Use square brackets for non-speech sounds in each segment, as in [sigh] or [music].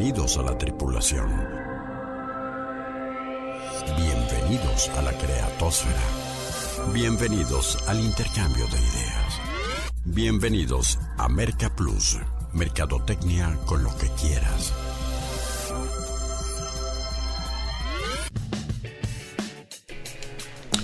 Bienvenidos a la tripulación. Bienvenidos a la creatosfera. Bienvenidos al intercambio de ideas. Bienvenidos a Merca Plus, Mercadotecnia con lo que quieras.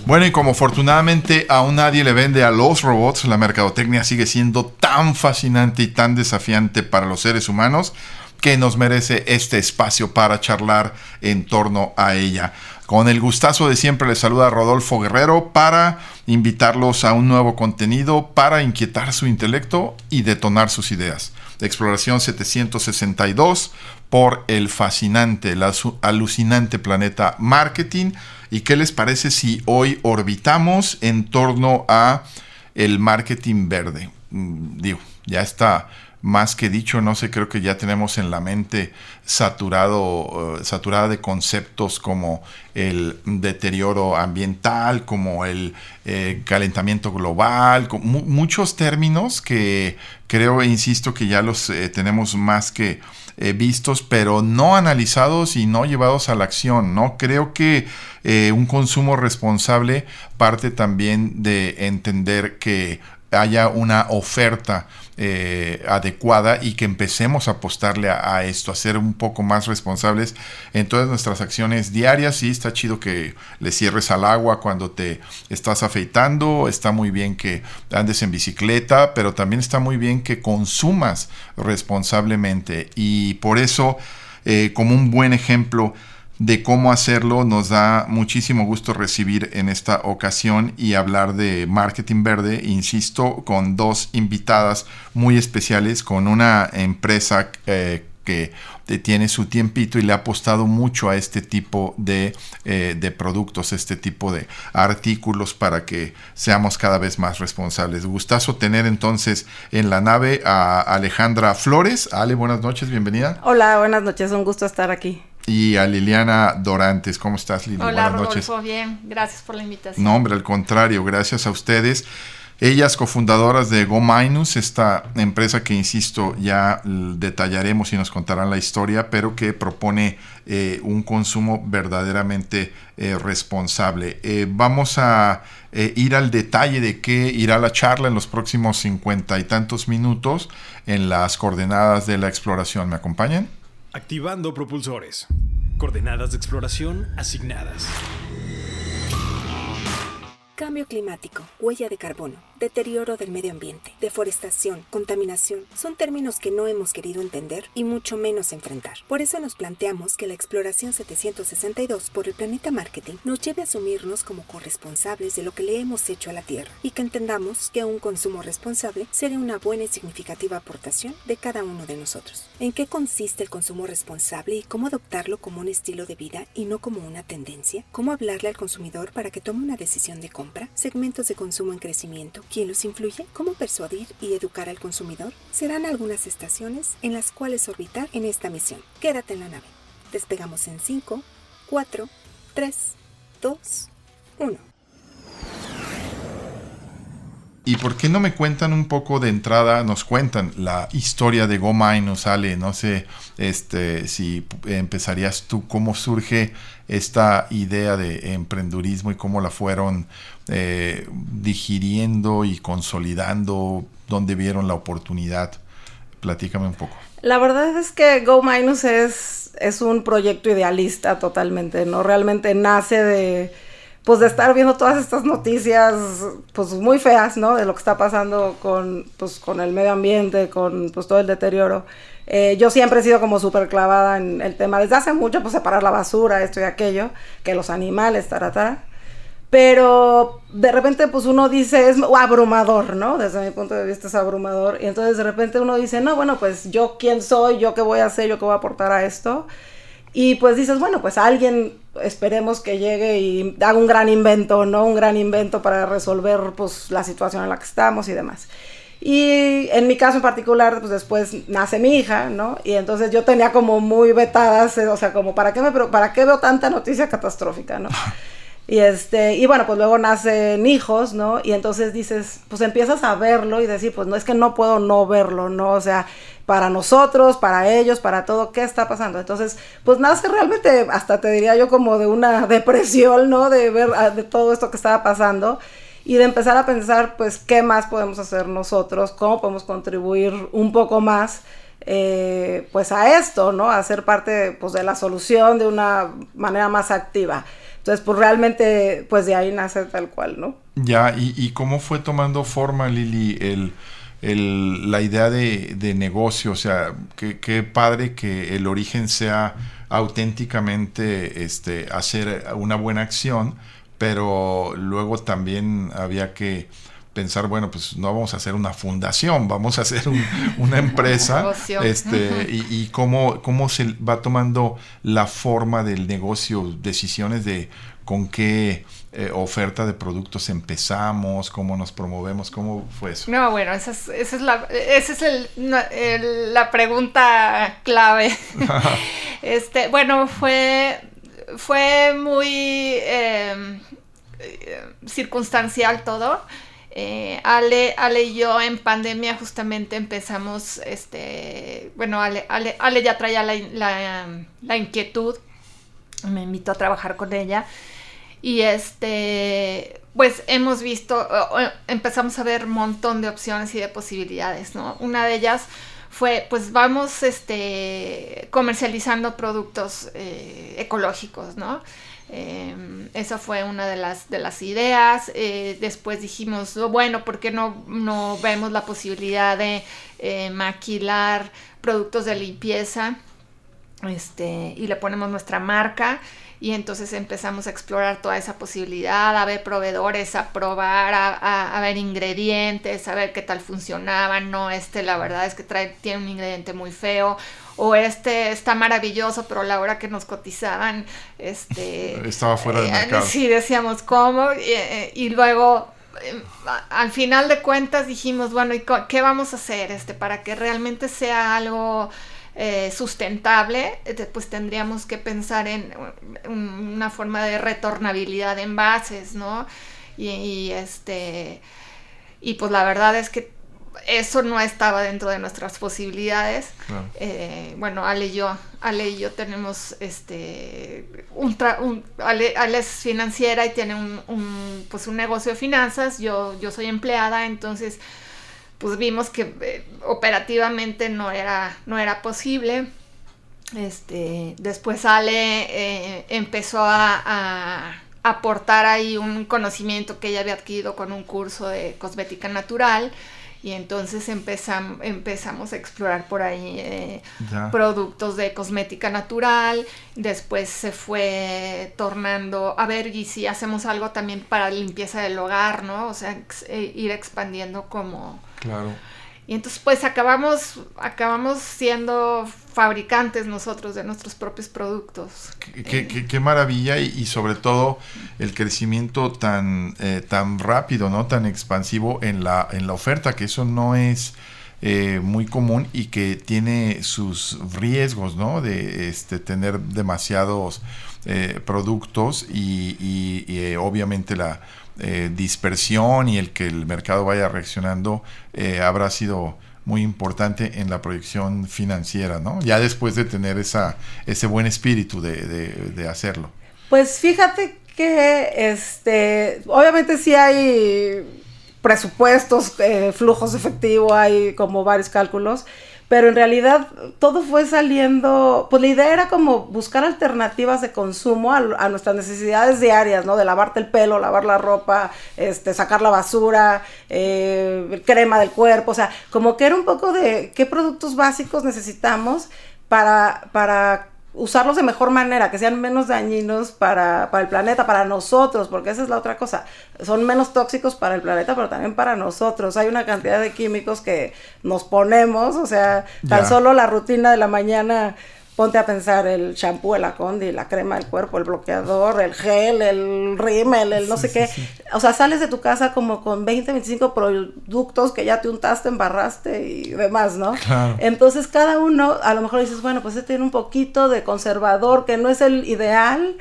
Bueno, y como afortunadamente aún nadie le vende a los robots, la mercadotecnia sigue siendo tan fascinante y tan desafiante para los seres humanos que nos merece este espacio para charlar en torno a ella. Con el gustazo de siempre les saluda Rodolfo Guerrero para invitarlos a un nuevo contenido para inquietar su intelecto y detonar sus ideas. Exploración 762 por el fascinante, el alucinante planeta marketing. ¿Y qué les parece si hoy orbitamos en torno a el marketing verde? Mm, digo, ya está más que dicho, no sé, creo que ya tenemos en la mente saturado, eh, saturada de conceptos como el deterioro ambiental, como el eh, calentamiento global, muchos términos que creo e insisto que ya los eh, tenemos más que vistos, pero no analizados y no llevados a la acción, ¿no? Creo que un consumo responsable parte también de entender que haya una oferta eh, adecuada y que empecemos a apostarle a, esto, a ser un poco más responsables en todas nuestras acciones diarias. Sí, está chido que le cierres al agua cuando te estás afeitando, está muy bien que andes en bicicleta, pero también está muy bien que consumas responsablemente y por eso, eh, como un buen ejemplo, de cómo hacerlo. Nos da muchísimo gusto recibir en esta ocasión y hablar de marketing verde, insisto, con dos invitadas muy especiales, con una empresa eh, que tiene su tiempito y le ha apostado mucho a este tipo de, eh, de, productos, este tipo de artículos para que seamos cada vez más responsables. Gustazo tener entonces en la nave a Alejandra Flores. Ale, buenas noches, bienvenida. Hola, buenas noches, un gusto estar aquí y a Liliana Dorantes. ¿Cómo estás, Liliana? Hola, Buenas Rodolfo, noches. bien. Gracias por la invitación. No, hombre, al contrario, gracias a ustedes. Ellas cofundadoras de Go Minus, esta empresa que, insisto, ya detallaremos y nos contarán la historia, pero que propone eh, un consumo verdaderamente eh, responsable. Eh, vamos a ir al detalle de qué irá la charla en los próximos cincuenta y tantos minutos en las coordenadas de la exploración. ¿Me acompañan? Activando propulsores. Coordenadas de exploración asignadas. Cambio climático, huella de carbono, deterioro del medio ambiente, deforestación, contaminación, son términos que no hemos querido entender y mucho menos enfrentar. Por eso nos planteamos que la exploración 762 por el planeta marketing nos lleve a asumirnos como corresponsables de lo que le hemos hecho a la Tierra y que entendamos que un consumo responsable sería una buena y significativa aportación de cada uno de nosotros. ¿En qué consiste el consumo responsable y cómo adoptarlo como un estilo de vida y no como una tendencia? ¿Cómo hablarle al consumidor para que tome una decisión de compra? segmentos de consumo en crecimiento, quién los influye, cómo persuadir y educar al consumidor, serán algunas estaciones en las cuales orbitar en esta misión. Quédate en la nave. Despegamos en 5, 4, 3, 2, 1. ¿Y por qué no me cuentan un poco de entrada? Nos cuentan la historia de Goma y nos sale, no sé, este, si empezarías tú, cómo surge esta idea de emprendurismo y cómo la fueron eh, digiriendo y consolidando, dónde vieron la oportunidad. Platícame un poco. La verdad es que Go Minus es, es un proyecto idealista totalmente, ¿no? Realmente nace de pues de estar viendo todas estas noticias pues muy feas, ¿no? De lo que está pasando con, pues, con el medio ambiente, con pues todo el deterioro. Eh, yo siempre he sido como súper clavada en el tema, desde hace mucho, pues separar la basura, esto y aquello, que los animales, taratara. Pero de repente pues uno dice, es abrumador, ¿no? Desde mi punto de vista es abrumador. Y entonces de repente uno dice, no, bueno, pues yo quién soy, yo qué voy a hacer, yo qué voy a aportar a esto. Y pues dices, bueno, pues alguien esperemos que llegue y haga un gran invento, ¿no? Un gran invento para resolver pues la situación en la que estamos y demás. Y en mi caso en particular, pues después nace mi hija, ¿no? Y entonces yo tenía como muy vetadas, eh, o sea, como, ¿para qué, me, ¿para qué veo tanta noticia catastrófica, ¿no? [laughs] Y este, y bueno, pues luego nacen hijos, ¿no? Y entonces dices, pues empiezas a verlo y decir, pues no es que no puedo no verlo, ¿no? O sea, para nosotros, para ellos, para todo, ¿qué está pasando? Entonces, pues nace realmente, hasta te diría yo, como de una [laughs] depresión, ¿no? De ver ah, de todo esto que estaba pasando y de empezar a pensar, pues, ¿qué más podemos hacer nosotros? ¿Cómo podemos contribuir un poco más? Eh, pues a esto, ¿no? A ser parte pues, de la solución de una manera más activa. Entonces, pues realmente, pues de ahí nace tal cual, ¿no? Ya, ¿y, cómo fue tomando forma, Lili, el, el, la idea de, de, negocio? O sea, qué, padre que el origen sea auténticamente este, hacer una buena acción, pero luego también había que pensar, bueno, pues no vamos a hacer una fundación, vamos a hacer una empresa, [laughs] este, y, cómo, cómo se va tomando la forma del negocio, decisiones de con qué eh, oferta de productos empezamos, cómo nos promovemos, cómo fue eso. No, bueno, esa es, esa es, la, esa es el, la pregunta clave. [laughs] este, bueno, fue, fue muy eh, eh, circunstancial todo. Eh, Ale, Ale y yo en pandemia justamente empezamos, este, bueno, Ale, Ale, ya traía la, inquietud, me invitó a trabajar con ella y este, pues hemos visto, empezamos a ver un montón de opciones y de posibilidades, ¿no? Una de ellas fue, pues vamos, este, comercializando productos eh, ecológicos, ¿no? Eh, esa fue una de las, de las ideas. Eh, después dijimos, bueno, ¿por qué no, no vemos la posibilidad de eh, maquilar productos de limpieza? Este, y le ponemos nuestra marca y entonces empezamos a explorar toda esa posibilidad, a ver proveedores, a probar, a, ver ingredientes, a ver qué tal funcionaban, no, este la verdad es que trae, tiene un ingrediente muy feo, o este está maravilloso, pero a la hora que nos cotizaban, este... [laughs] Estaba fuera del eh, mercado. Sí, decíamos, ¿cómo? y, eh, y luego em, al final de cuentas dijimos, bueno, ¿y qué vamos a hacer este para que realmente sea algo eh, sustentable, eh, pues tendríamos que pensar en una forma de retornabilidad de envases, ¿no? Y, este y pues la verdad es que eso no estaba dentro de nuestras posibilidades. Eh, bueno, Ale y yo, Ale y yo tenemos este un, Ale, es financiera y tiene un, pues un negocio de finanzas, yo, yo soy empleada, entonces pues vimos que eh, operativamente no era, no era posible. Este, después Ale eh, empezó a, aportar ahí un conocimiento que ella había adquirido con un curso de cosmética natural y entonces empezam, empezamos a explorar por ahí eh, productos de cosmética natural, después se fue tornando, a ver, y si hacemos algo también para limpieza del hogar, ¿no? O sea, eh, ir expandiendo como... Claro. Y entonces pues acabamos, acabamos siendo fabricantes nosotros de nuestros propios productos. Qué, maravilla y, sobre todo el crecimiento tan, eh, tan rápido, ¿no? Tan expansivo en la, en la oferta, que eso no es eh, muy común y que tiene sus riesgos, ¿no? De este, tener demasiados eh, productos y, y obviamente la eh, dispersión y el que el mercado vaya reaccionando eh, habrá sido muy importante en la proyección financiera, ¿no? Ya después de tener esa, ese buen espíritu de, hacerlo. Pues fíjate que, este, obviamente sí hay presupuestos, eh, flujos efectivos, hay como varios cálculos, pero en realidad todo fue saliendo, pues la idea era como buscar alternativas de consumo a, nuestras necesidades diarias, ¿no? De lavarte el pelo, lavar la ropa, este, sacar la basura, eh, crema del cuerpo, o sea, como que era un poco de qué productos básicos necesitamos para, para usarlos de mejor manera, que sean menos dañinos para, el planeta, para nosotros, porque esa es la otra cosa. Son menos tóxicos para el planeta, pero también para nosotros. Hay una cantidad de químicos que nos ponemos, o sea, tan solo la rutina de la mañana ponte a pensar el shampoo, el acondi, la crema del cuerpo, el bloqueador, el gel, el rímel, el no sé qué. O sea, sales de tu casa como con 20, 25 productos que ya te untaste, embarraste y demás, ¿no? Entonces cada uno, a lo mejor dices, bueno, pues este tiene un poquito de conservador, que no es el ideal,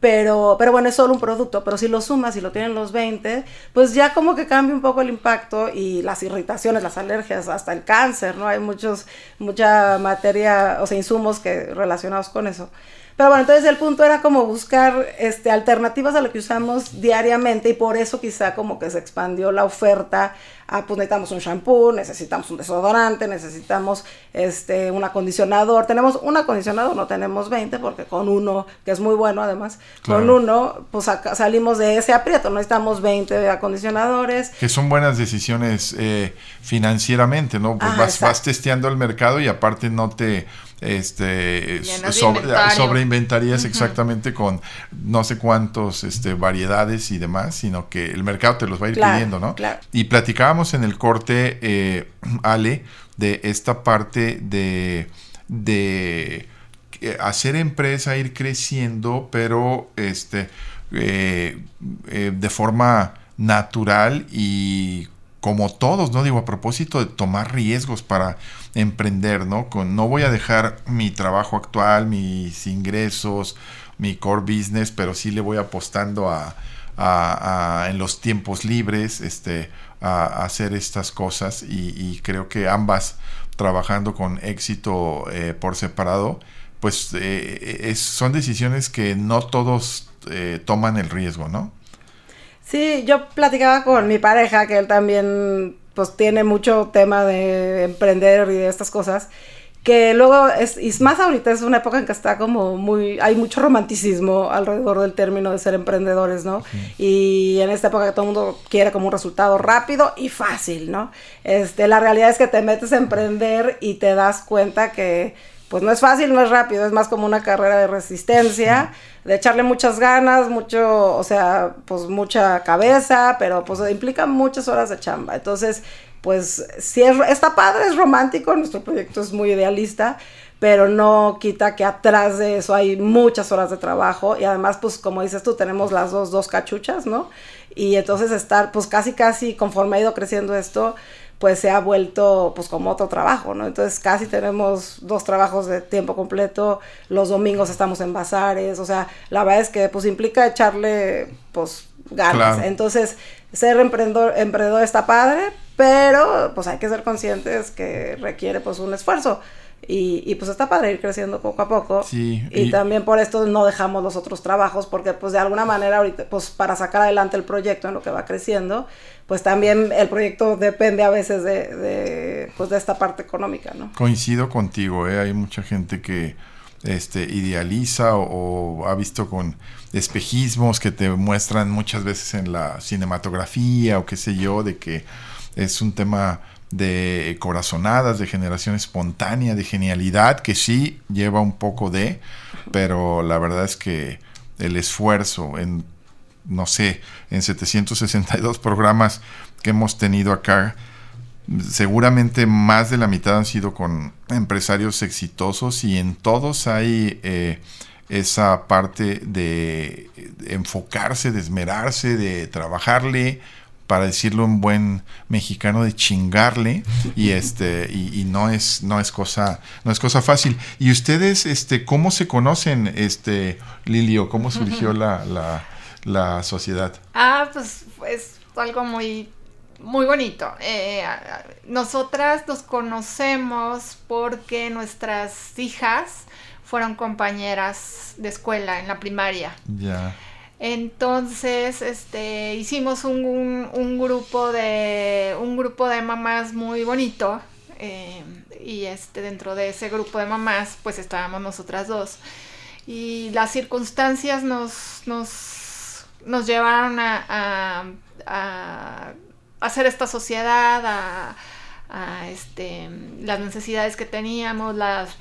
pero, pero bueno, es solo un producto, pero si lo sumas y lo tienen los 20, pues ya como que cambia un poco el impacto y las irritaciones, las alergias, hasta el cáncer, ¿no? Hay muchos, mucha materia, o sea, insumos que relacionados con eso. Pero bueno, entonces el punto era como buscar este, alternativas a lo que usamos diariamente y por eso quizá como que se expandió la oferta. Ah, pues necesitamos un shampoo, necesitamos un desodorante, necesitamos este, un acondicionador. Tenemos un acondicionador, no tenemos 20 porque con uno, que es muy bueno además, con uno pues salimos de ese aprieto, no necesitamos 20 acondicionadores. Que son buenas decisiones eh, financieramente, ¿no? Pues vas, vas testeando el mercado y aparte no te este sobre, inventarías exactamente con no sé cuántos este, variedades y demás, sino que el mercado te los va a ir pidiendo, ¿no? Y platicábamos en el corte, eh, Ale, de esta parte de, de eh, hacer empresa, ir creciendo, pero este eh, de forma natural y como todos, ¿no? Digo, a propósito de tomar riesgos para emprender, ¿no? Con no voy a dejar mi trabajo actual, mis ingresos, mi core business, pero sí le voy apostando a, en los tiempos libres, este, a, hacer estas cosas y, creo que ambas trabajando con éxito eh, por separado, pues eh, son decisiones que no todos eh, toman el riesgo, ¿no? Sí, yo platicaba con mi pareja, que él también pues tiene mucho tema de emprender y de estas cosas, que luego es, y más ahorita es una época en que está como muy, hay mucho romanticismo alrededor del término de ser emprendedores, ¿no? Y en esta época que todo el mundo quiere como un resultado rápido y fácil, ¿no? Este, la realidad es que te metes a emprender y te das cuenta que pues no es fácil, no es rápido, es más como una carrera de resistencia, de echarle muchas ganas, mucho, o sea, pues mucha cabeza, pero pues implica muchas horas de chamba. Entonces, pues si es, está padre, es romántico, nuestro proyecto es muy idealista, pero no quita que atrás de eso hay muchas horas de trabajo y además, pues como dices tú, tenemos las dos, dos cachuchas, ¿no? Y entonces estar, pues casi, casi conforme ha ido creciendo esto, pues se ha vuelto pues como otro trabajo, ¿no? Entonces casi tenemos dos trabajos de tiempo completo, los domingos estamos en bazares, o sea, la verdad es que pues implica echarle pues ganas. Entonces, ser emprendedor, emprendedor está padre, pero pues hay que ser conscientes que requiere pues un esfuerzo. Y, y, pues está padre ir creciendo poco a poco. Sí, y, también por esto no dejamos los otros trabajos, porque pues de alguna manera ahorita, pues para sacar adelante el proyecto en lo que va creciendo, pues también el proyecto depende a veces de, de pues de esta parte económica, ¿no? Coincido contigo, ¿eh? hay mucha gente que este, idealiza o, ha visto con espejismos que te muestran muchas veces en la cinematografía o qué sé yo, de que es un tema de corazonadas, de generación espontánea, de genialidad, que sí lleva un poco de, pero la verdad es que el esfuerzo en, no sé, en 762 programas que hemos tenido acá, seguramente más de la mitad han sido con empresarios exitosos y en todos hay eh, esa parte de enfocarse, de esmerarse, de trabajarle, para decirlo en buen mexicano de chingarle y [laughs] este y, no es no es cosa no es cosa fácil y ustedes este cómo se conocen este Lilio cómo surgió la, la, sociedad ah pues es algo muy muy bonito. Eh, nosotras nos conocemos porque nuestras hijas fueron compañeras de escuela en la primaria. Ya. Entonces, este, hicimos un, un, grupo de un grupo de mamás muy bonito eh, y este dentro de ese grupo de mamás, pues estábamos nosotras dos y las circunstancias nos nos, nos llevaron a, a, hacer esta sociedad, a, a este, las necesidades que teníamos, las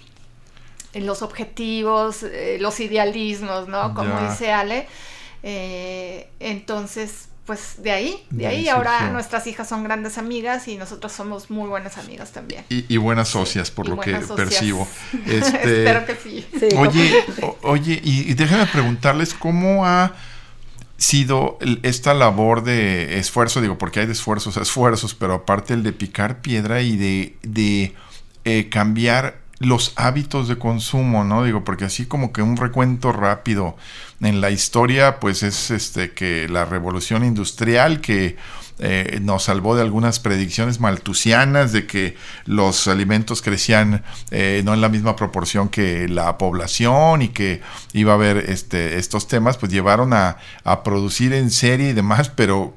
los objetivos, eh, los idealismos, ¿no? Como dice Ale. Eh, entonces, pues de ahí, de, ahí, ahora nuestras hijas son grandes amigas y nosotros somos muy buenas amigas también. Y, buenas socias, por lo que percibo. [laughs] Este, Espero que sí. oye, oye, y, déjame preguntarles cómo ha sido esta labor de esfuerzo, digo, porque hay de esfuerzos a esfuerzos, pero aparte el de picar piedra y de, de eh, cambiar los hábitos de consumo, ¿no? Digo, porque así como que un recuento rápido en la historia, pues es este que la revolución industrial que eh, nos salvó de algunas predicciones maltusianas de que los alimentos crecían eh, no en la misma proporción que la población y que iba a haber este, estos temas, pues llevaron a, a producir en serie y demás, pero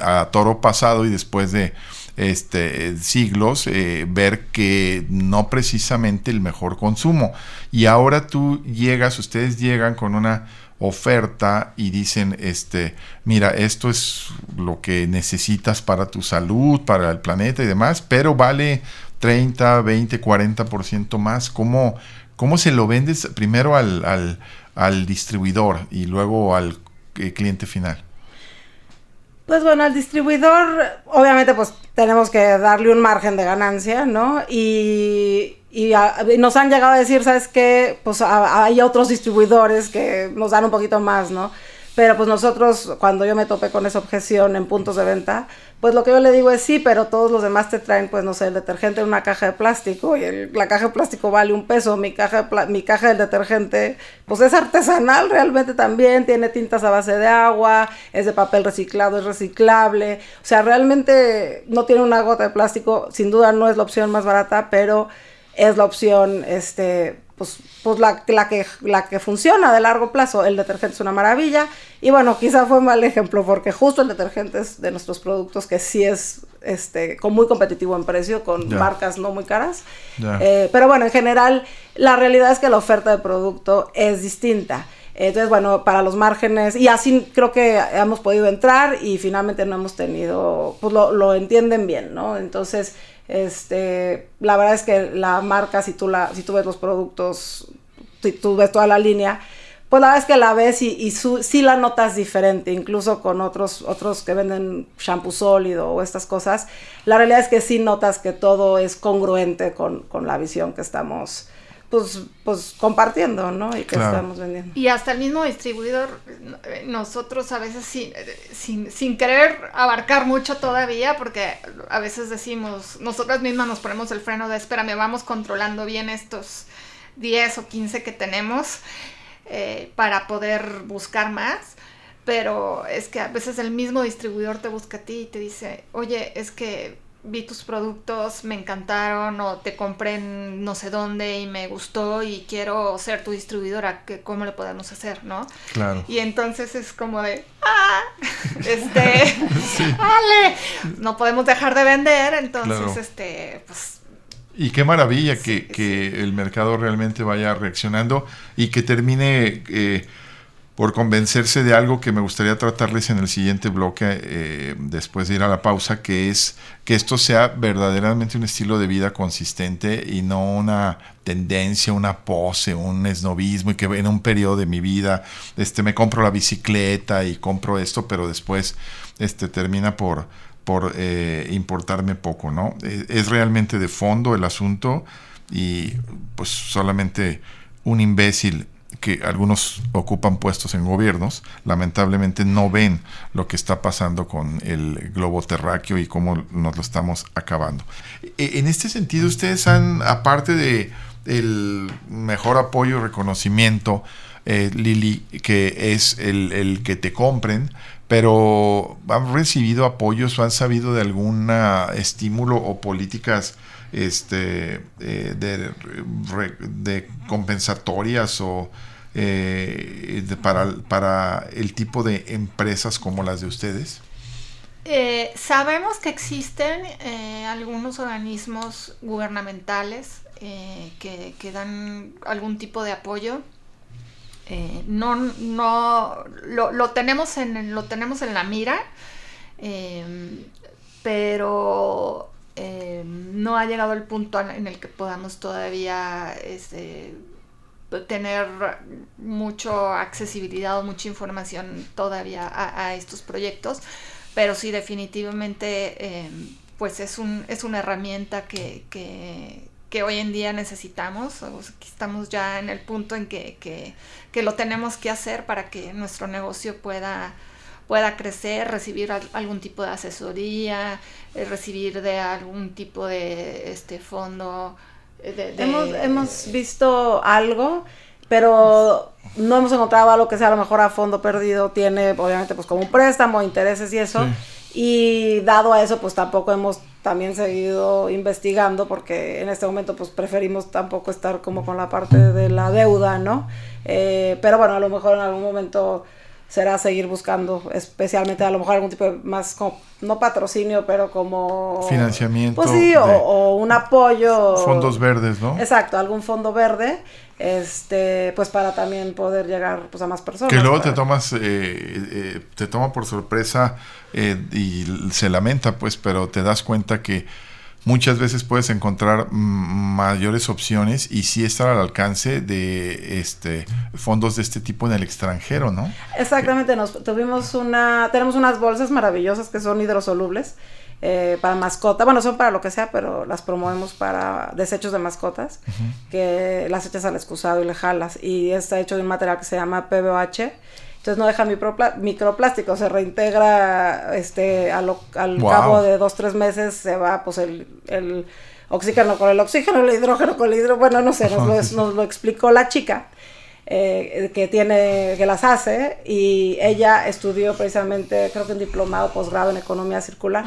a toro pasado y después de este, siglos eh, ver que no precisamente el mejor consumo. Y ahora tú llegas, ustedes llegan con una oferta y dicen, este, mira, esto es lo que necesitas para tu salud, para el planeta y demás, pero vale 30, 20, 40% más. ¿Cómo, ¿Cómo se lo vendes primero al, al, distribuidor y luego al eh, cliente final? Pues bueno, al distribuidor, obviamente, pues tenemos que darle un margen de ganancia, ¿no? Y, y, nos han llegado a decir, ¿sabes qué? Pues hay otros distribuidores que nos dan un poquito más, ¿no? Pero pues nosotros, cuando yo me topé con esa objeción en puntos de venta, pues lo que yo le digo es sí, pero todos los demás te traen, pues no sé, el detergente en una caja de plástico y la caja de plástico vale un peso, mi caja, de mi caja del detergente, pues es artesanal realmente también, tiene tintas a base de agua, es de papel reciclado, es reciclable, o sea, realmente no tiene una gota de plástico, sin duda no es la opción más barata, pero es la opción, este, pues, pues la, la, que, la que funciona de largo plazo. El detergente es una maravilla. Y bueno, quizá fue un mal ejemplo porque justo el detergente es de nuestros productos que sí es este, con muy competitivo en precio, con marcas no muy caras. Eh, pero bueno, en general, la realidad es que la oferta de producto es distinta. Entonces, bueno, para los márgenes, y así creo que hemos podido entrar y finalmente no hemos tenido, pues lo, lo entienden bien, ¿no? Entonces, este, la verdad es que la marca, si tú, la, si tú ves los productos, si tú ves toda la línea, pues la verdad es que la ves y, y sí la notas diferente, incluso con otros, otros que venden shampoo sólido o estas cosas. La realidad es que sí notas que todo es congruente con, con la visión que estamos pues, pues compartiendo, ¿no? Y que estamos vendiendo. Y hasta el mismo distribuidor, nosotros a veces sin, sin, sin, querer abarcar mucho todavía, porque a veces decimos, nosotras mismas nos ponemos el freno de espérame, vamos controlando bien estos 10 o 15 que tenemos eh, para poder buscar más. Pero es que a veces el mismo distribuidor te busca a ti y te dice, oye, es que vi tus productos, me encantaron o te compré en no sé dónde y me gustó y quiero ser tu distribuidora, que cómo le podemos hacer, ¿no? Claro. Y entonces es como de, ah, [laughs] este, [laughs] vale, no podemos dejar de vender, entonces, este, pues... Y qué maravilla que, que el mercado realmente vaya reaccionando y que termine... Eh, por convencerse de algo que me gustaría tratarles en el siguiente bloque, eh, después de ir a la pausa, que es que esto sea verdaderamente un estilo de vida consistente y no una tendencia, una pose, un esnovismo y que en un periodo de mi vida este, me compro la bicicleta y compro esto, pero después este, termina por, por eh, importarme poco, ¿no? Eh, es realmente de fondo el asunto y pues solamente un imbécil que algunos ocupan puestos en gobiernos, lamentablemente no ven lo que está pasando con el globo terráqueo y cómo nos lo estamos acabando. E, en este sentido, ustedes han, aparte de el mejor apoyo y reconocimiento, eh, Lili, que es el, el, que te compren, pero han recibido apoyos o han sabido de algún estímulo o políticas este, eh, de, compensatorias o eh, para, para el tipo de empresas como las de ustedes? Eh, sabemos que existen algunos organismos gubernamentales que, que, dan algún tipo de apoyo. no, no lo, lo, tenemos en, lo tenemos en la mira, pero eh, no ha llegado el punto en el que podamos todavía este, tener mucha accesibilidad o mucha información todavía a, estos proyectos, pero sí definitivamente eh, pues es, un, es una herramienta que, que, hoy en día necesitamos, estamos ya en el punto en que, que lo tenemos que hacer para que nuestro negocio pueda pueda crecer, recibir algún tipo de asesoría, eh, recibir de algún tipo de este fondo de- de- Hemos, hemos visto algo, pero no hemos encontrado algo que sea a lo mejor a fondo perdido. Tiene, obviamente, pues como un préstamo, intereses y eso. Y dado a eso, pues tampoco hemos también seguido investigando porque en este momento pues preferimos tampoco estar como con la parte de la deuda, ¿no? Eh, pero bueno, a lo mejor en algún momento será seguir buscando, especialmente a lo mejor algún tipo de más, como, no patrocinio, pero como... Financiamiento Pues sí, o, o un apoyo. Fondos verdes, ¿no? Exacto, algún fondo verde, este, pues para también poder llegar pues a más personas. Que luego te tomas, eh, eh, te toma por sorpresa eh, y se lamenta, pues, pero te das cuenta que muchas veces puedes encontrar mayores opciones y sí estar al alcance de este fondos de este tipo en el extranjero, ¿no? Exactamente, nos tuvimos una, tenemos unas bolsas maravillosas que son hidrosolubles eh, para mascota, bueno, son para lo que sea, pero las promovemos para desechos de mascotas, que las echas al excusado y le jalas, y está hecho de un material que se llama PBOH, entonces no deja microplástico, se reintegra este, a lo- al Wow. cabo de dos, tres meses, se va pues el, el oxígeno con el oxígeno, el hidrógeno con el hidrógeno, bueno, no sé, nos lo, nos lo explicó la chica eh, que tiene, que las hace, y ella estudió precisamente, creo que un diplomado posgrado en economía circular.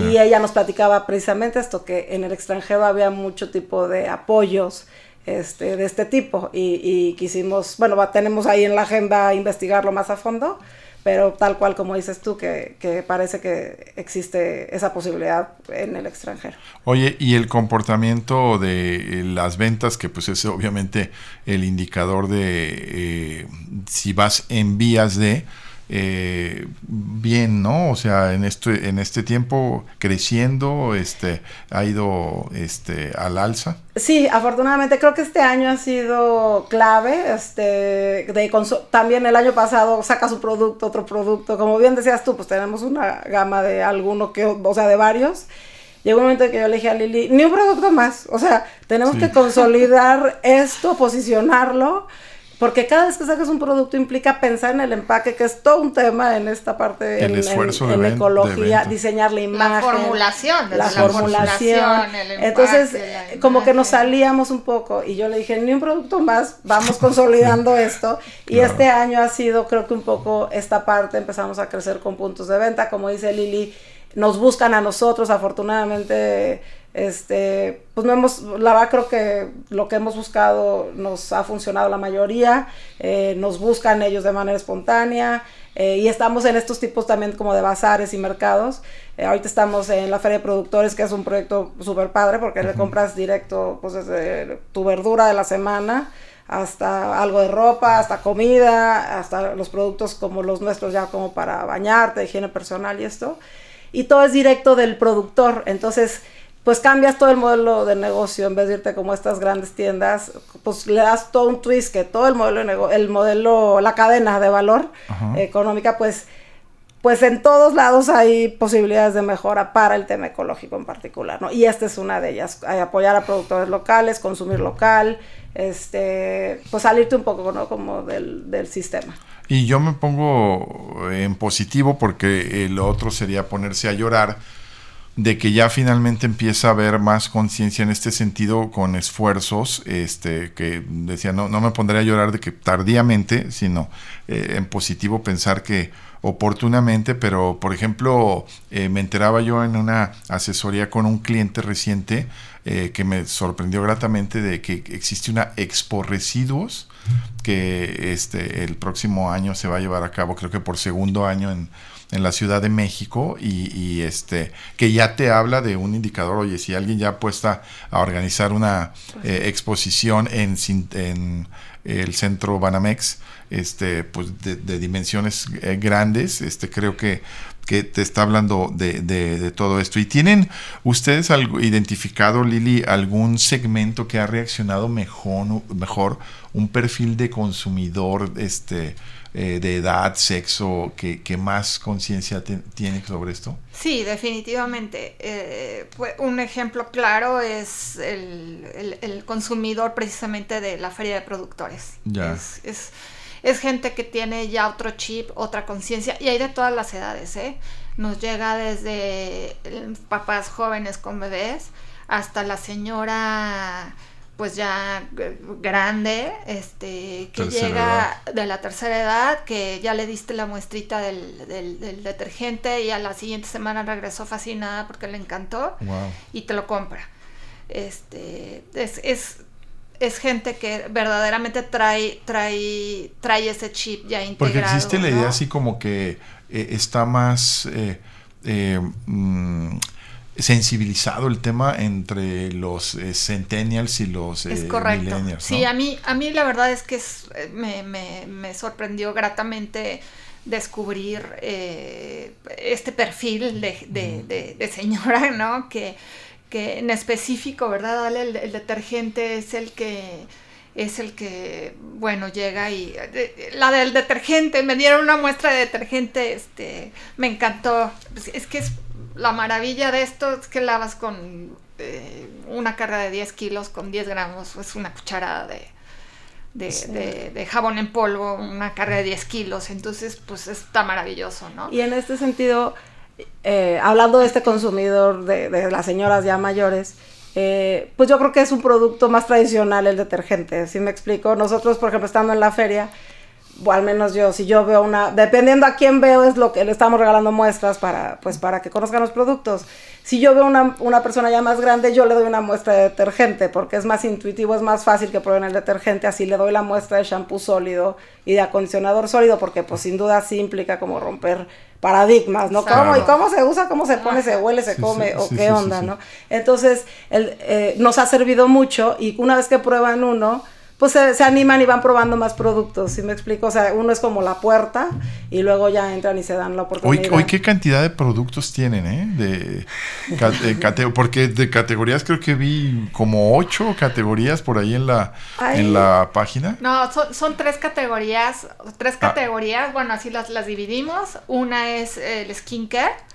Y ella nos platicaba precisamente esto, que en el extranjero había mucho tipo de apoyos este, de este tipo, y, quisimos, bueno, tenemos ahí en la agenda investigarlo más a fondo, pero tal cual como dices tú, que, que parece que existe esa posibilidad en el extranjero. Oye, y el comportamiento de eh, las ventas, que pues es obviamente el indicador de eh, si vas en vías de eh, bien, ¿no? O sea, en este, en este tiempo creciendo, este, ha ido este al alza. Sí, afortunadamente creo que este año ha sido clave. Este, de también el año pasado saca su producto, otro producto. Como bien decías tú, pues tenemos una gama de alguno que, o sea, de varios. Llegó un momento en que yo le dije a Lili, ni un producto más. O sea, tenemos Sí. que consolidar esto, posicionarlo. Porque cada vez que sacas un producto implica pensar en el empaque, que es todo un tema en esta parte, El en, esfuerzo de en ven- de ecología, venta. diseñar la imagen. La formulación, desde La la formulación. formulación, el empaque, Entonces, la como que nos salíamos un poco y yo le dije, ni un producto más, vamos consolidando [laughs] esto. Y Claro. este año ha sido, creo que un poco esta parte, empezamos a crecer con puntos de venta, como dice Lili, nos buscan a nosotros, afortunadamente, este, pues no hemos, la verdad creo que lo que hemos buscado nos ha funcionado la mayoría, eh, nos buscan ellos de manera espontánea, eh, y estamos en estos tipos también como de bazares y mercados. Eh, ahorita estamos en la Feria de Productores, que es un proyecto súper padre porque le compras directo pues desde tu verdura de la semana hasta algo de ropa, hasta comida, hasta los productos como los nuestros ya como para bañarte, higiene personal y esto. Y todo es directo del productor. Entonces, pues cambias todo el modelo de negocio en vez de irte como estas grandes tiendas, pues le das todo un twist que todo el modelo de nego- el modelo, la cadena de valor económica, pues pues en todos lados hay posibilidades de mejora para el tema ecológico en particular, ¿no? Y esta es una de ellas, hay apoyar a productores locales, consumir local, este, pues salirte un poco, ¿no? Como del, del sistema. Y yo me pongo en positivo porque eh, lo otro sería ponerse a llorar de que ya finalmente empieza a haber más conciencia en este sentido con esfuerzos, este, que decía, no, no me pondré a llorar de que tardíamente, sino eh, en positivo pensar que oportunamente, pero por ejemplo, eh, me enteraba yo en una asesoría con un cliente reciente eh, que me sorprendió gratamente de que existe una Expo Residuos que este el próximo año se va a llevar a cabo, creo que por segundo año en, en la Ciudad de México y, y, este que ya te habla de un indicador, oye, si alguien ya apuesta a organizar una eh, exposición en, el centro Banamex, este, pues de, de dimensiones eh, grandes, este, creo que, que te está hablando de, de- de todo esto. ¿Y tienen ustedes algo identificado, Lili, algún segmento que ha reaccionado mejor, mejor un perfil de consumidor este, eh, de edad, sexo, que, que más conciencia tiene sobre esto? Sí, definitivamente. Eh, pues, un ejemplo claro es el, el- el consumidor precisamente de la feria de productores. Ya. Es, es- es gente que tiene ya otro chip, otra conciencia, y hay de todas las edades, ¿eh? Nos llega desde papás jóvenes con bebés hasta la señora pues ya grande, este, que llega de la tercera edad, que ya le diste la muestrita del, del, detergente y a la siguiente semana regresó fascinada porque le encantó y te lo compra. Este, es, es, es, gente que verdaderamente trae, trae, trae ese chip ya integrado. Porque existe la idea así como que eh, está más... Eh, eh, mm, sensibilizado el tema entre los eh, centennials y los es eh, millennials. Sí, a mí, a mí la verdad es que eh, me, me, me, sorprendió gratamente descubrir este perfil de, de, de, señora, ¿no? Que, que en específico, ¿verdad? Dale el, detergente es el que es el que, bueno, llega y la del detergente, me dieron una muestra de detergente, este, me encantó. Es que es la maravilla de esto es que lavas con eh, una carga de 10 kilos con 10 gramos, es una cucharada de, de, jabón en polvo, una carga de 10 kilos, entonces pues está maravilloso, ¿no? Y en este sentido, eh, hablando de este consumidor, de, las señoras ya mayores, eh, pues yo creo que es un producto más tradicional el detergente, si me explico? Nosotros, por ejemplo, estando en la feria, o al menos yo, si yo veo una, dependiendo a quién veo, es lo que le estamos regalando muestras para, pues, para que conozcan los productos. Si yo veo una, una persona ya más grande, yo le doy una muestra de detergente, porque es más intuitivo, es más fácil que prueben el detergente, así le doy la muestra de shampoo sólido y de acondicionador sólido, porque pues sin duda sí implica como romper paradigmas, ¿no? ¿Cómo, ¿Y cómo se usa? ¿Cómo se pone? ¿Se huele? ¿Se come? ¿O qué onda, no? Entonces, el, eh, nos ha servido mucho y una vez que prueban uno, pues se, animan y van probando más productos, ¿sí me explico? O sea, uno es como la puerta y luego ya entran y se dan la oportunidad. Hoy, ¿qué cantidad de productos tienen, eh? De, [laughs] porque de categorías creo que vi como ocho categorías por ahí en la, en la página. No, son, tres categorías, tres ah. categorías, bueno, así las, las dividimos. Una es el skincare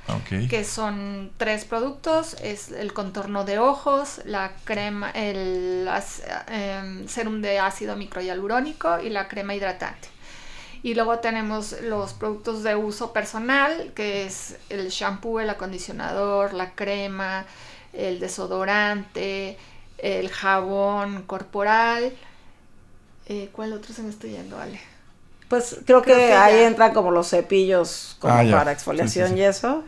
que son tres productos, es el contorno de ojos, la crema, el em, serum de ácido microhialurónico y la crema hidratante. Y luego tenemos los productos de uso personal, que es el shampoo, el acondicionador, la crema, el desodorante, el jabón corporal. Eh, ¿Cuál otro se me está yendo, Ale? Pues creo, que, ahí entran como los cepillos como ah, para exfoliación y eso.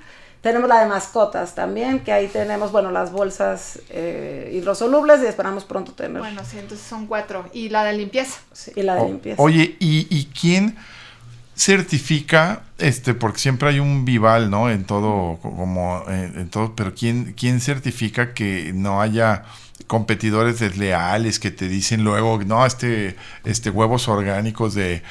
Tenemos la de mascotas también, que ahí tenemos, bueno, las bolsas eh, hidrosolubles y esperamos pronto tener. Bueno, sí, entonces son cuatro. Y la de limpieza. Sí, y la de limpieza. Oye, ¿y, ¿y quién certifica, este, porque siempre hay un vival, ¿no? En todo, como en, todo, pero ¿quién, quién certifica que no haya competidores desleales que te dicen luego, no, este, este huevos orgánicos de,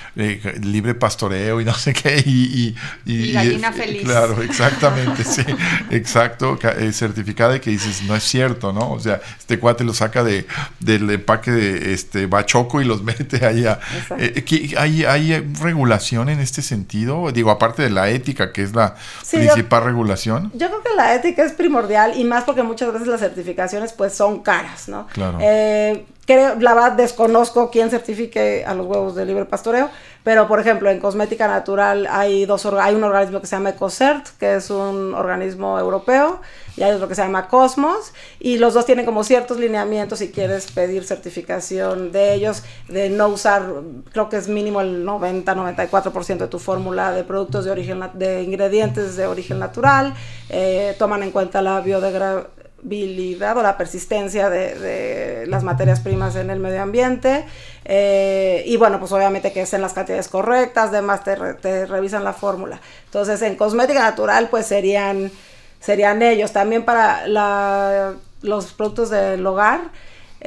libre pastoreo y no sé qué. Y, y, gallina feliz. Claro, exactamente, sí, exacto, eh, certificada y que dices, no es cierto, ¿no? O sea, este cuate lo saca de, del empaque de este bachoco y los [laughs] mete allá. Eh, ¿hay, ¿Hay regulación en este sentido? Digo, aparte de la ética, que es la principal regulación. Yo creo que la ética es primordial y más porque muchas veces las certificaciones pues son caras ¿no? Claro. Eh, creo, la verdad desconozco quién certifique a los huevos de libre pastoreo, pero por ejemplo en cosmética natural hay dos hay un organismo que se llama EcoCert, que es un organismo europeo, y hay otro que se llama Cosmos, y los dos tienen como ciertos lineamientos si quieres pedir certificación de ellos, de no usar, creo que es mínimo el 90-94% de tu fórmula de productos de origen, de ingredientes de origen natural, eh, toman en cuenta la biodegradabilidad o la persistencia de, las materias primas en el medio ambiente. Eh, y bueno, pues obviamente que estén las cantidades correctas, además te, te revisan la fórmula. Entonces, en cosmética natural, pues serían, serían ellos. También para los productos del hogar,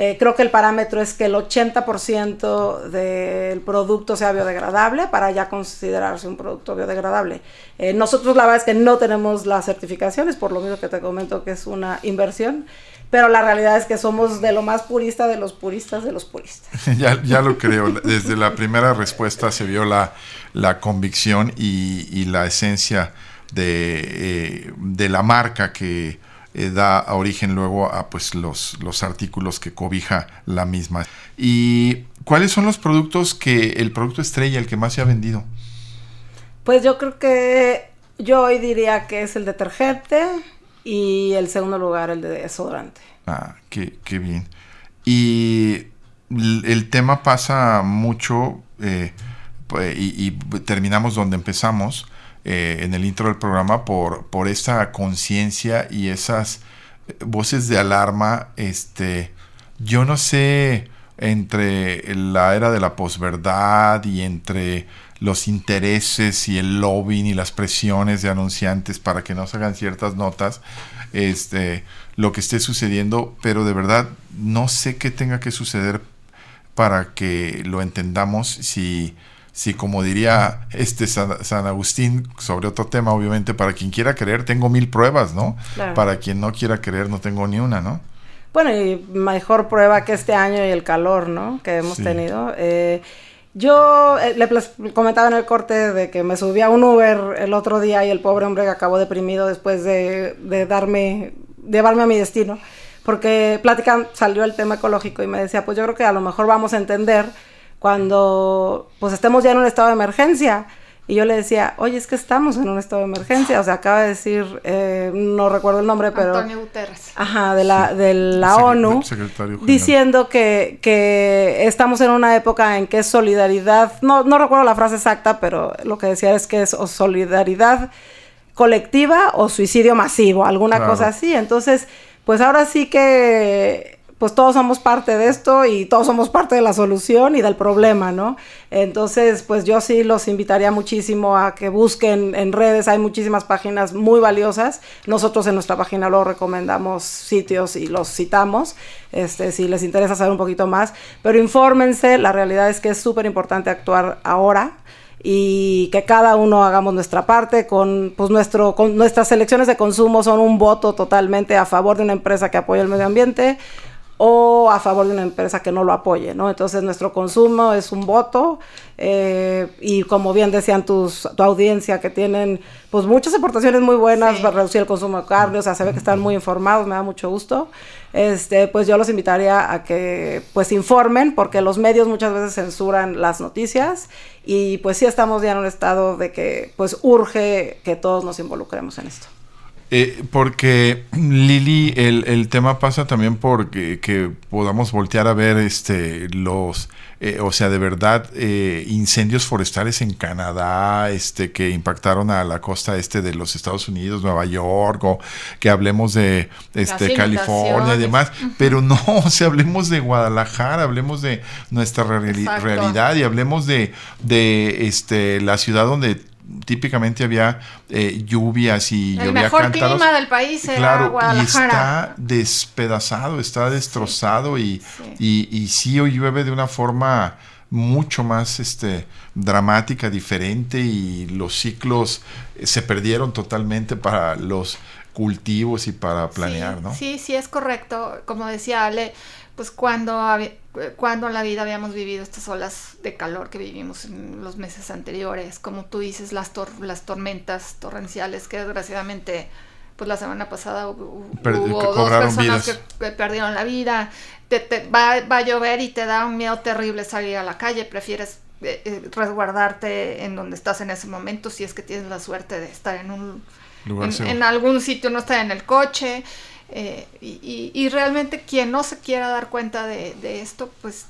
eh, creo que el parámetro es que el 80% del producto sea biodegradable para ya considerarse un producto biodegradable. Eh, nosotros la verdad es que no tenemos las certificaciones, por lo mismo que te comento que es una inversión, pero la realidad es que somos de lo más purista de los puristas de los puristas. [laughs] ya, lo creo, desde la primera respuesta se vio la, la convicción y, la esencia de, eh, de la marca que eh, da origen luego a pues los, los artículos que cobija la misma. ¿Y cuáles son los productos que el producto estrella, el que más se ha vendido? Pues yo creo que yo hoy diría que es el detergente y el segundo lugar el de desodorante. Ah, qué, qué bien. Y el tema pasa mucho, eh, pues, y, y terminamos donde empezamos, eh, en el intro del programa, por, por esta conciencia y esas voces de alarma. Este, yo no sé, entre la era de la posverdad y entre los intereses y el lobbying y las presiones de anunciantes para que no hagan ciertas notas, este, lo que esté sucediendo, pero de verdad no sé qué tenga que suceder para que lo entendamos si si como diría este San, San Agustín sobre otro tema, obviamente para quien quiera creer tengo mil pruebas, ¿no? Claro. Para quien no quiera creer no tengo ni una, ¿no? Bueno, y mejor prueba que este año y el calor, ¿no? Que hemos Sí. tenido. Eh, yo eh, le comentaba en el corte de que me subí a un Uber el otro día y el pobre hombre acabó deprimido después de, de darme, llevarme a mi destino. Porque platican, salió el tema ecológico y me decía, pues yo creo que a lo mejor vamos a entender cuando pues estemos ya en un estado de emergencia. Y yo le decía, oye, es que estamos en un estado de emergencia. O sea, acaba de decir, eh, no recuerdo el nombre, pero... Antonio Guterres. Ajá, de la, de la Secre- ONU, secretario general. diciendo que, que estamos en una época en que es solidaridad, no, no recuerdo la frase exacta, pero lo que decía es que es o solidaridad colectiva o suicidio masivo, alguna Claro. cosa así. Entonces, pues ahora sí que pues todos somos parte de esto y todos somos parte de la solución y del problema, ¿no? Entonces, pues yo sí los invitaría muchísimo a que busquen en redes, hay muchísimas páginas muy valiosas. Nosotros en nuestra página luego recomendamos sitios y los citamos, este, si les interesa saber un poquito más, pero infórmense, la realidad es que es súper importante actuar ahora y que cada uno hagamos nuestra parte con pues nuestro con nuestras elecciones de consumo son un voto totalmente a favor de una empresa que apoya el medio ambiente o a favor de una empresa que no lo apoye, ¿no? Entonces nuestro consumo es un voto eh, y como bien decían tus, tu audiencia que tienen pues muchas aportaciones muy buenas Sí. para reducir el consumo de carne, o sea, se ve que están muy informados, me da mucho gusto. Este, pues yo los invitaría a que pues informen porque los medios muchas veces censuran las noticias y pues sí estamos ya en un estado de que pues urge que todos nos involucremos en esto. Eh, porque Lili, el, el tema pasa también por que, que podamos voltear a ver este los, eh, o sea, de verdad, eh, incendios forestales en Canadá, este, que impactaron a la costa este de los Estados Unidos, Nueva York, o que hablemos de este California y demás, pero no, [laughs] o sea, hablemos de Guadalajara, hablemos de nuestra reali- Exacto. realidad y hablemos de, de este la ciudad donde típicamente había eh, lluvias y El llovía mejor cántaros. clima del país era Claro, y está despedazado, está destrozado y, y, y sí hoy llueve de una forma mucho más este dramática, diferente y los ciclos eh, se perdieron totalmente para los cultivos y para planear, sí, ¿no? Sí, sí, es correcto. Como decía Ale, pues cuando, cuando en la vida habíamos vivido estas olas de calor que vivimos en los meses anteriores, como tú dices, las, tor- las tormentas torrenciales que desgraciadamente, pues la semana pasada hubo, dos personas vidas. que, perdieron la vida. Te- te- va, va a llover y te da un miedo terrible salir a la calle, prefieres eh, eh, resguardarte en donde estás en ese momento si es que tienes la suerte de estar en un Lugar en, seguro. en algún sitio, no estar en el coche. Eh, y, y- y realmente quien no se quiera dar cuenta de, de esto, pues,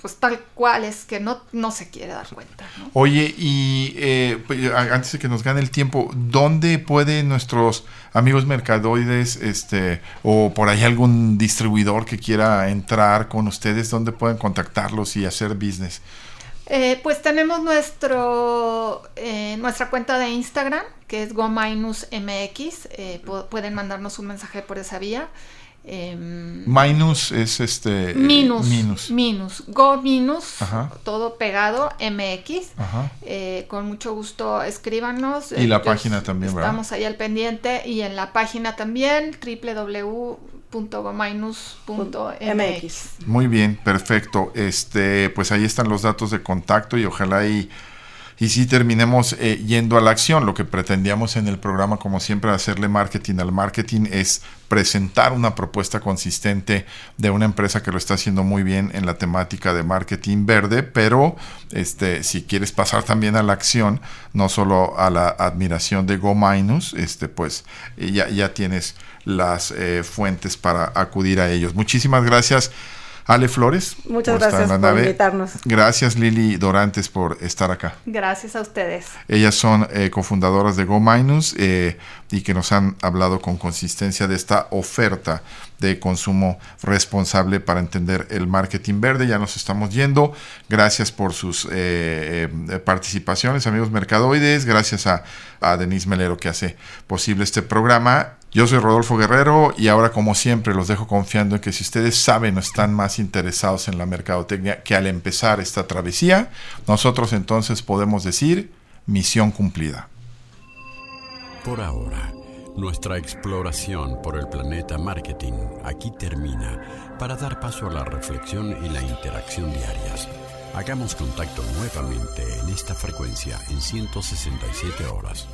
pues tal cual es que no, se quiere dar cuenta. Oye, y eh, pues, antes de que nos gane el tiempo, ¿dónde pueden nuestros amigos mercadoides, este, o por ahí algún distribuidor que quiera entrar con ustedes, dónde pueden contactarlos y hacer business? Eh, pues tenemos nuestro, eh, nuestra cuenta de Instagram, que es GoMinusMX. eh, pu- pueden mandarnos un mensaje por esa vía. Em, Minus es este. minus, Minus. minus, Go Minus, Ajá. todo pegado, MX. Ajá. Eh, con mucho gusto escríbanos. Y la Eh, página también, ¿verdad? Estamos ahí al pendiente y en la página también www.gominus.mx. Muy bien, perfecto. Este, pues ahí están los datos de contacto y ojalá y y si terminemos eh, yendo a la acción. Lo que pretendíamos en el programa, como siempre, hacerle marketing al marketing es presentar una propuesta consistente de una empresa que lo está haciendo muy bien en la temática de marketing verde, pero este, si quieres pasar también a la acción, no solo a la admiración de Go Minus, este, pues ya, ya tienes las eh, fuentes para acudir a ellos. Muchísimas gracias. Ale Flores. Muchas gracias por invitarnos. Gracias Lili Dorantes por estar acá. Gracias a ustedes. Ellas son eh, cofundadoras de Go Minus eh, y que nos han hablado con consistencia de esta oferta de consumo responsable para entender el marketing verde. Ya nos estamos yendo. Gracias por sus eh, participaciones, amigos mercadoides. Gracias a, a Denise Melero que hace posible este programa yo soy Rodolfo Guerrero y ahora como siempre los dejo confiando en que si ustedes saben o están más interesados en la mercadotecnia que al empezar esta travesía, nosotros entonces podemos decir misión cumplida. Por ahora, nuestra exploración por el planeta marketing aquí termina para dar paso a la reflexión y la interacción diarias. Hagamos contacto nuevamente en esta frecuencia en 167 horas.